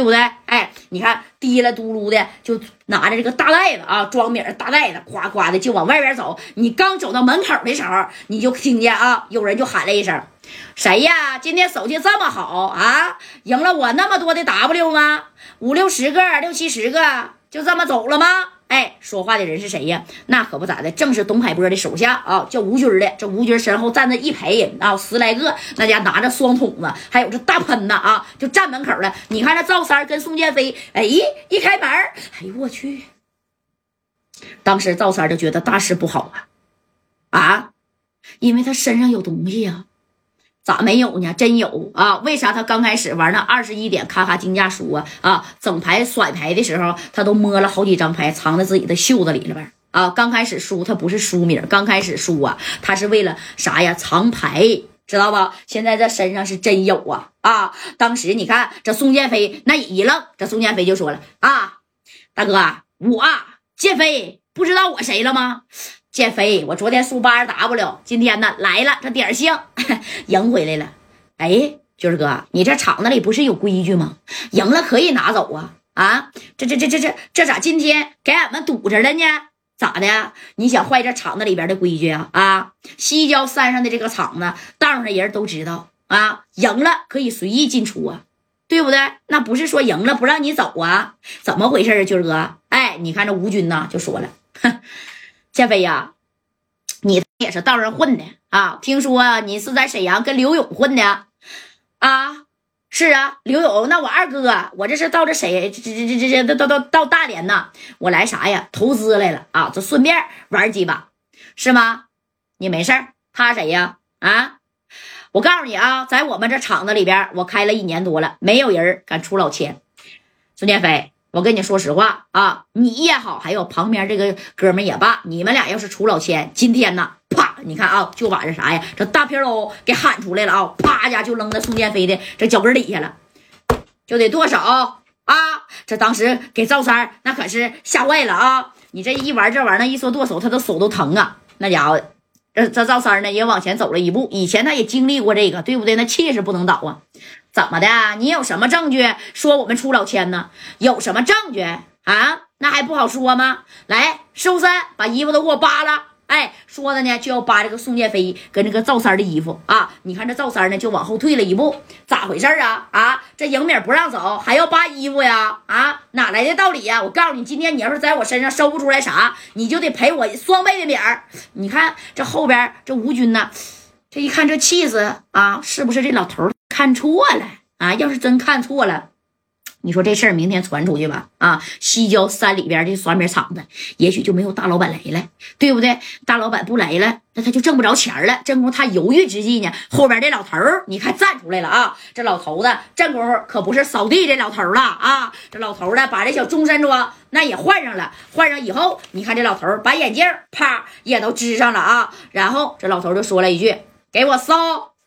对不对？哎，你看滴了嘟噜的，就拿着这个大袋子啊，装米儿大袋子，夸夸的就往外边走。你刚走到门口的时候，你就听见啊，有人就喊了一声：“谁呀？今天手气这么好啊？赢了我那么多的 W 吗？五六十个，六七十个，就这么走了吗？”哎，说话的人是谁呀？那可不咋的，正是董海波的手下啊，叫吴军的。这吴军身后站着一排人啊，十来个，那家拿着双筒子，还有这大喷子啊，就站门口了。你看这赵三跟宋建飞，哎，一开门，哎呦我去！当时赵三就觉得大事不好啊啊，因为他身上有东西呀。咋没有呢？真有啊！为啥他刚开始玩那二十一点咔咔竞价输啊啊，整牌甩牌的时候，他都摸了好几张牌，藏在自己的袖子里了呗？啊，刚开始输他不是输名，刚开始输啊，他是为了啥呀？藏牌，知道吧？现在这身上是真有啊啊！当时你看这宋建飞那一愣，这宋建飞就说了啊，大哥，我建飞不知道我谁了吗？建飞，我昨天输八十 W，今天呢来了，这点星 赢回来了。哎，军儿哥，你这厂子里不是有规矩吗？赢了可以拿走啊！啊，这这这这这这咋今天给俺们堵着了呢？咋的？你想坏这厂子里边的规矩啊？啊，西郊山上的这个厂子，道上人都知道啊，赢了可以随意进出啊，对不对？那不是说赢了不让你走啊？怎么回事啊，军儿哥？哎，你看这吴军呐，就说了，哼。建飞呀，你也是道上混的啊？听说你是在沈阳跟刘勇混的啊？是啊，刘勇，那我二哥，我这是到这谁这这这这这到到到大连呢？我来啥呀？投资来了啊？这顺便玩几把是吗？你没事他谁呀？啊？我告诉你啊，在我们这厂子里边，我开了一年多了，没有人敢出老千。孙建飞。我跟你说实话啊，你也好，还有旁边这个哥们也罢，你们俩要是出老千，今天呢，啪，你看啊，就把这啥呀，这大皮喽给喊出来了啊，啪家就扔在宋建飞的这脚跟底下了，就得剁手啊！这当时给赵三那可是吓坏了啊！你这一玩这玩意儿，一说剁手，他的手都疼啊！那家伙，这这赵三呢也往前走了一步，以前他也经历过这个，对不对？那气势不能倒啊！怎么的？你有什么证据说我们出老千呢？有什么证据啊？那还不好说吗？来，寿三把衣服都给我扒了。哎，说的呢就要扒这个宋建飞跟这个赵三的衣服啊。你看这赵三呢就往后退了一步，咋回事啊？啊，这迎面不让走，还要扒衣服呀？啊，哪来的道理呀？我告诉你，今天你要是在我身上搜不出来啥，你就得赔我双倍的米儿。你看这后边这吴军呢，这一看这气势啊，是不是这老头？看错了啊！要是真看错了，你说这事儿明天传出去吧？啊，西郊山里边的酸米厂子，也许就没有大老板来了，对不对？大老板不来了，那他就挣不着钱了。正功他犹豫之际呢，后边这老头儿你看站出来了啊！这老头子正功可不是扫地这老头了啊！这老头呢，把这小中山装那也换上了，换上以后，你看这老头把眼镜啪也都支上了啊！然后这老头就说了一句：“给我搜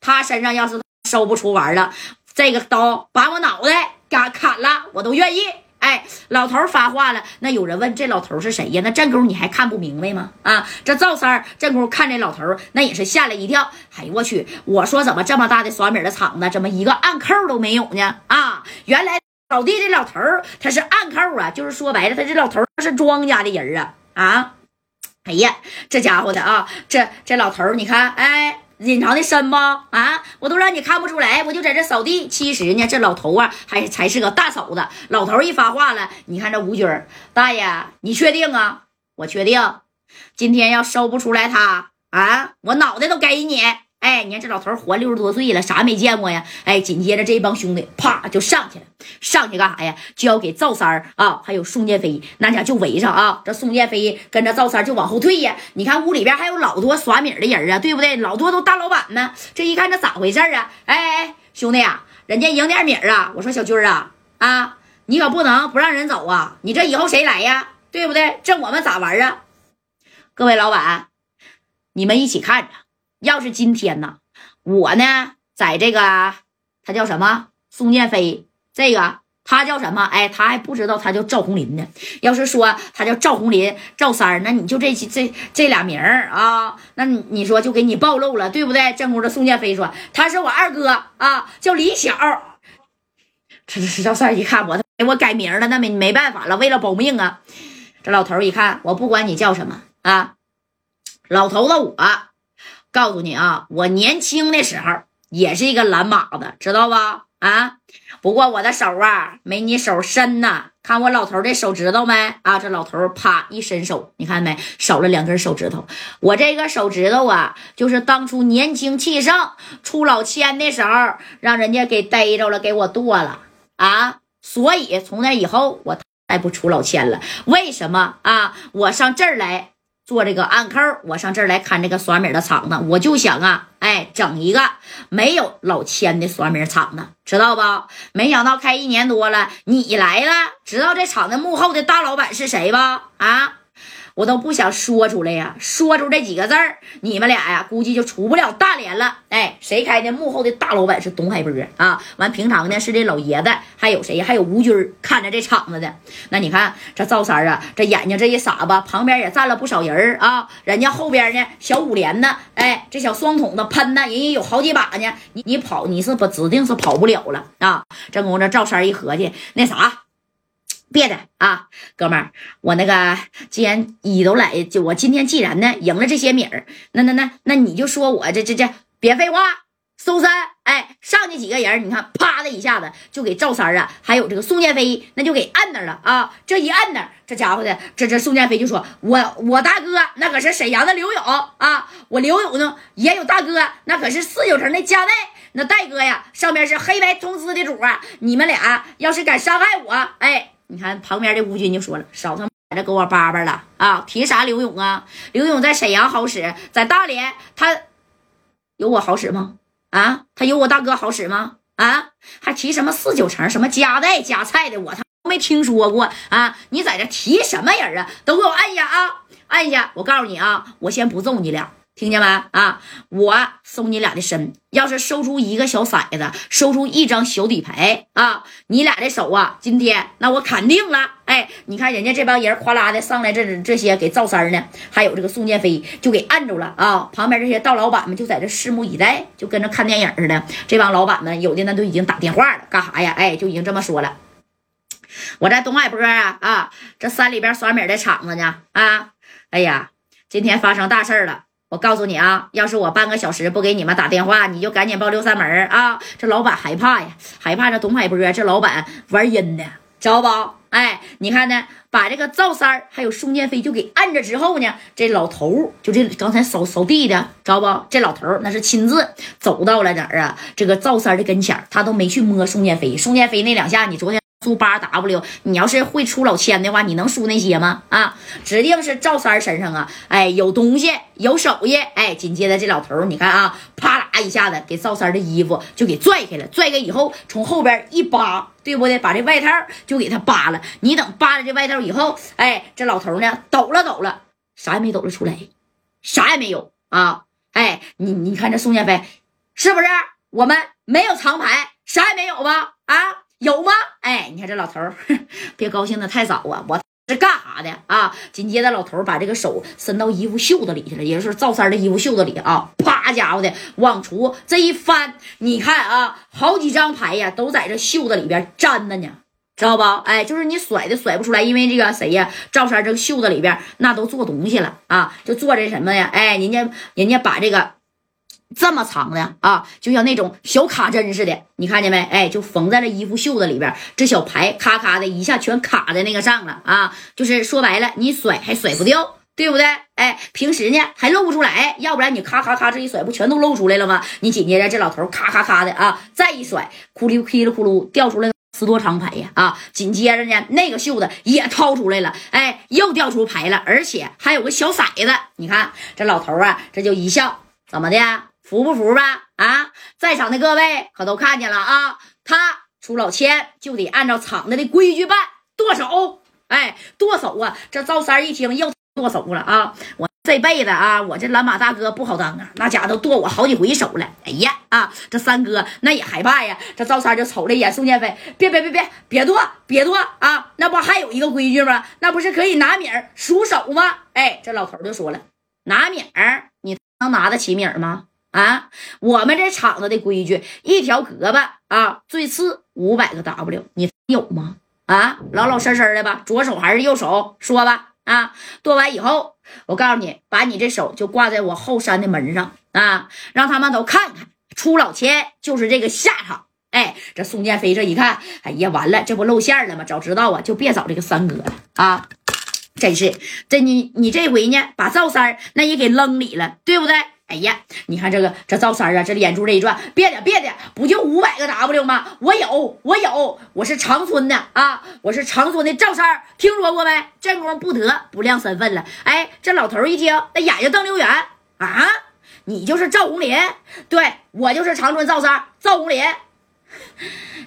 他身上要是。”收不出玩了，这个刀把我脑袋给砍了，我都愿意。哎，老头发话了，那有人问这老头是谁呀？那正宫你还看不明白吗？啊，这赵三儿正宫看这老头，那也是吓了一跳。哎呦我去！我说怎么这么大的耍米的厂子，怎么一个暗扣都没有呢？啊，原来老弟这老头他是暗扣啊，就是说白了，他这老头是庄家的人啊啊！哎呀，这家伙的啊，这这老头你看，哎。隐藏的深不啊？我都让你看不出来，我就在这扫地。其实呢，这老头啊，还才是个大嫂子。老头一发话了，你看这吴军大爷，你确定啊？我确定，今天要收不出来他啊，我脑袋都给你。哎，你看这老头活六十多岁了，啥没见过呀？哎，紧接着这一帮兄弟啪就上去了，上去干啥呀？就要给赵三儿啊，还有宋建飞那家就围上啊。这宋建飞跟着赵三就往后退呀。你看屋里边还有老多耍米的人啊，对不对？老多都大老板呢。这一看这咋回事啊？哎哎，兄弟啊，人家赢点米啊。我说小军啊啊，你可不能不让人走啊！你这以后谁来呀？对不对？这我们咋玩啊？各位老板，你们一起看着。要是今天呢，我呢，在这个他叫什么宋建飞，这个他叫什么？哎，他还不知道他叫赵红林呢。要是说他叫赵红林、赵三儿，那你就这这这俩名儿啊，那你说就给你暴露了，对不对？正宫的宋建飞说他是我二哥啊，叫李晓。这这赵三一看我，给我改名了，那没没办法了，为了保命啊。这老头一看，我不管你叫什么啊，老头子，我告诉你啊，我年轻的时候也是一个蓝马子，知道吧？啊，不过我的手啊，没你手深呐。看我老头的手指头没？啊，这老头啪一伸手，你看没？少了两根手指头。我这个手指头啊，就是当初年轻气盛出老千的时候，让人家给逮着了，给我剁了啊。所以从那以后，我再不出老千了。为什么啊？我上这儿来。做这个暗扣，我上这儿来看这个酸米的厂子，我就想啊，哎，整一个没有老千的酸米厂子，知道吧？没想到开一年多了，你来了，知道这厂子幕后的大老板是谁吧？啊？我都不想说出来呀，说出这几个字儿，你们俩呀，估计就出不了大连了。哎，谁开的幕后的大老板是董海波啊？完，平常呢是这老爷子，还有谁？还有吴军看着这场子的。那你看这赵三啊，这眼睛这一傻吧，旁边也站了不少人啊。人家后边呢，小五连呢，哎，这小双筒子喷呢，人也有好几把呢。你你跑，你是不指定是跑不了了啊？这功夫这赵三一合计，那啥。别的啊，哥们儿，我那个既然你都来，就我今天既然呢赢了这些米儿，那那那那你就说我这这这别废话，搜山，哎，上去几个人，你看啪的一下子就给赵三啊，还有这个宋建飞，那就给摁那儿了啊，这一摁那，这家伙的这这宋建飞就说，我我大哥那可是沈阳的刘勇啊，我刘勇呢也有大哥，那可是四九城的家代，那戴哥呀上面是黑白通吃的主啊，你们俩要是敢伤害我，哎。你看旁边的吴军就说了：“少他妈在这给我叭叭了啊！提啥刘勇啊？刘勇在沈阳好使，在大连他有我好使吗？啊，他有我大哥好使吗？啊，还提什么四九城什么加代加菜的，我他没听说过啊！你在这提什么人啊？都给我按下啊，按下！我告诉你啊，我先不揍你俩。”听见没啊？我收你俩的身，要是收出一个小骰子，收出一张小底牌啊，你俩的手啊，今天那我砍定了。哎，你看人家这帮人哗啦的上来，这这些给赵三呢，还有这个宋建飞就给按住了啊。旁边这些道老板们就在这拭目以待，就跟着看电影似的。这帮老板们有的呢都已经打电话了，干啥呀？哎，就已经这么说了，我在东海坡啊啊，这山里边耍米的厂子呢啊，哎呀，今天发生大事了。我告诉你啊，要是我半个小时不给你们打电话，你就赶紧报六扇门啊！这老板害怕呀，害怕这董海波，这老板玩阴的，知道不？哎，你看呢，把这个赵三还有宋建飞就给按着之后呢，这老头就这刚才扫扫地的，知道不？这老头那是亲自走到了哪儿啊？这个赵三的跟前他都没去摸宋建飞。宋建飞那两下，你昨天。输八 W，你要是会出老千的话，你能输那些吗？啊，指定是赵三身上啊，哎，有东西，有手艺，哎，紧接着这老头你看啊，啪啦一下子给赵三的衣服就给拽开了，拽开以后从后边一扒，对不对？把这外套就给他扒了。你等扒了这外套以后，哎，这老头呢抖了抖了，啥也没抖了出来，啥也没有啊。哎，你你看这宋建飞是不是？我们没有长牌，啥也没有吧？啊？有吗？哎，你看这老头儿，别高兴的太早啊！我是干啥的啊？紧接着，老头儿把这个手伸到衣服袖子里去了，也就是赵三的衣服袖子里啊，啪家伙的往出这一翻，你看啊，好几张牌呀，都在这袖子里边粘着呢，知道不？哎，就是你甩的甩不出来，因为这个谁呀？赵三这个袖子里边那都做东西了啊，就做这什么呀？哎，人家人家把这个。这么长的啊，就像那种小卡针似的，你看见没？哎，就缝在了衣服袖子里边，这小牌咔咔的一下全卡在那个上了啊！就是说白了，你甩还甩不掉，对不对？哎，平时呢还露不出来，要不然你咔咔咔这一甩，不全都露出来了吗？你紧接着这老头咔咔咔的啊，再一甩，咕噜噼里咕噜掉出来十多张牌呀！啊，紧接着呢那个袖子也掏出来了，哎，又掉出牌了，而且还有个小骰子。你看这老头啊，这就一笑，怎么的？服不服吧？啊，在场的各位可都看见了啊！他出老千就得按照厂子的规矩办，剁手。哎，剁手啊！这赵三一听又剁手了啊！我这辈子啊，我这蓝马大哥不好当啊，那家伙都剁我好几回手了。哎呀啊！这三哥那也害怕呀。这赵三就瞅了一眼宋建飞，别别别别别剁，别剁啊！那不还有一个规矩吗？那不是可以拿米儿数手吗？哎，这老头就说了，拿米儿，你能拿得起米儿吗？啊，我们这厂子的规矩，一条胳膊啊，最次五百个 W，你有吗？啊，老老实实的吧，左手还是右手？说吧。啊，剁完以后，我告诉你，把你这手就挂在我后山的门上啊，让他们都看看，出老千就是这个下场。哎，这宋建飞这一看，哎呀，完了，这不露馅了吗？早知道啊，就别找这个三哥了啊！真是，这你你这回呢，把赵三那也给扔里了，对不对？哎呀，你看这个这赵三啊，这眼珠这一转，别的别的，不就五百个 W 吗？我有，我有，我是长春的啊，我是长春的赵三，听说过没？正宫不得不亮身份了。哎，这老头一听，那眼睛瞪溜圆啊，你就是赵红林？对我就是长春赵三赵红林。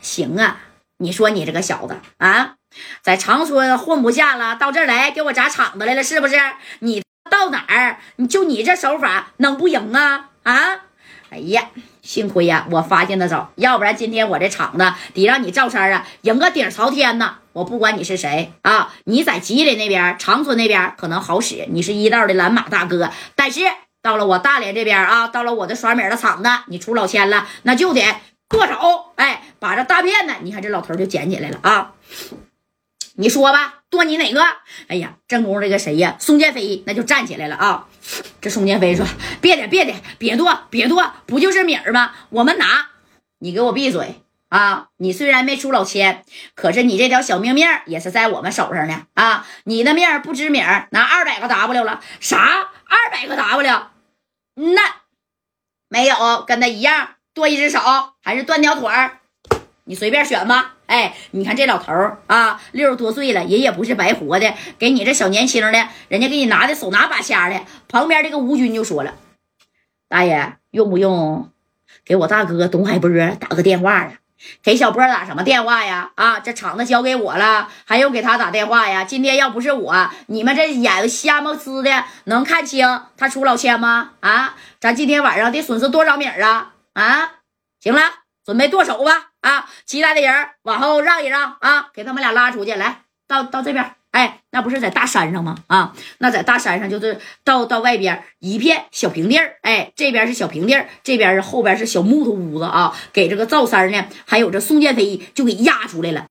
行啊，你说你这个小子啊，在长春混不下了，到这儿来给我砸场子来了，是不是？你。到哪儿？你就你这手法能不赢啊？啊！哎呀，幸亏呀，我发现的早，要不然今天我这场子得让你赵三啊赢个顶朝天呐！我不管你是谁啊，你在吉林那边、长春那边可能好使，你是一道的蓝马大哥。但是到了我大连这边啊，到了我的耍米的场子，你出老千了，那就得剁手！哎，把这大片呢，你看这老头就捡起来了啊！你说吧，剁你哪个？哎呀，正宫这个谁呀？宋建飞那就站起来了啊！这宋建飞说：“别的，别的，别剁，别剁，不就是米儿吗？我们拿！你给我闭嘴啊！你虽然没出老千，可是你这条小命命也是在我们手上呢啊！你的命不知名，拿二百个 W 了？啥？二百个 W？那没有，跟他一样，剁一只手还是断条腿儿？你随便选吧。”哎，你看这老头啊，六十多岁了，人也不是白活的。给你这小年轻的，人家给你拿的手拿把掐的。旁边这个吴军就说了：“大爷，用不用给我大哥董海波打个电话呀？给小波打什么电话呀？啊，这厂子交给我了，还用给他打电话呀？今天要不是我，你们这眼瞎么呲的，能看清他出老千吗？啊，咱今天晚上得损失多少米啊？啊，行了，准备剁手吧。”啊，其他的人往后让一让啊，给他们俩拉出去，来到到这边，哎，那不是在大山上吗？啊，那在大山上就是到到外边一片小平地儿，哎，这边是小平地儿，这边是后边是小木头屋子啊，给这个赵三呢，还有这宋建飞就给压出来了。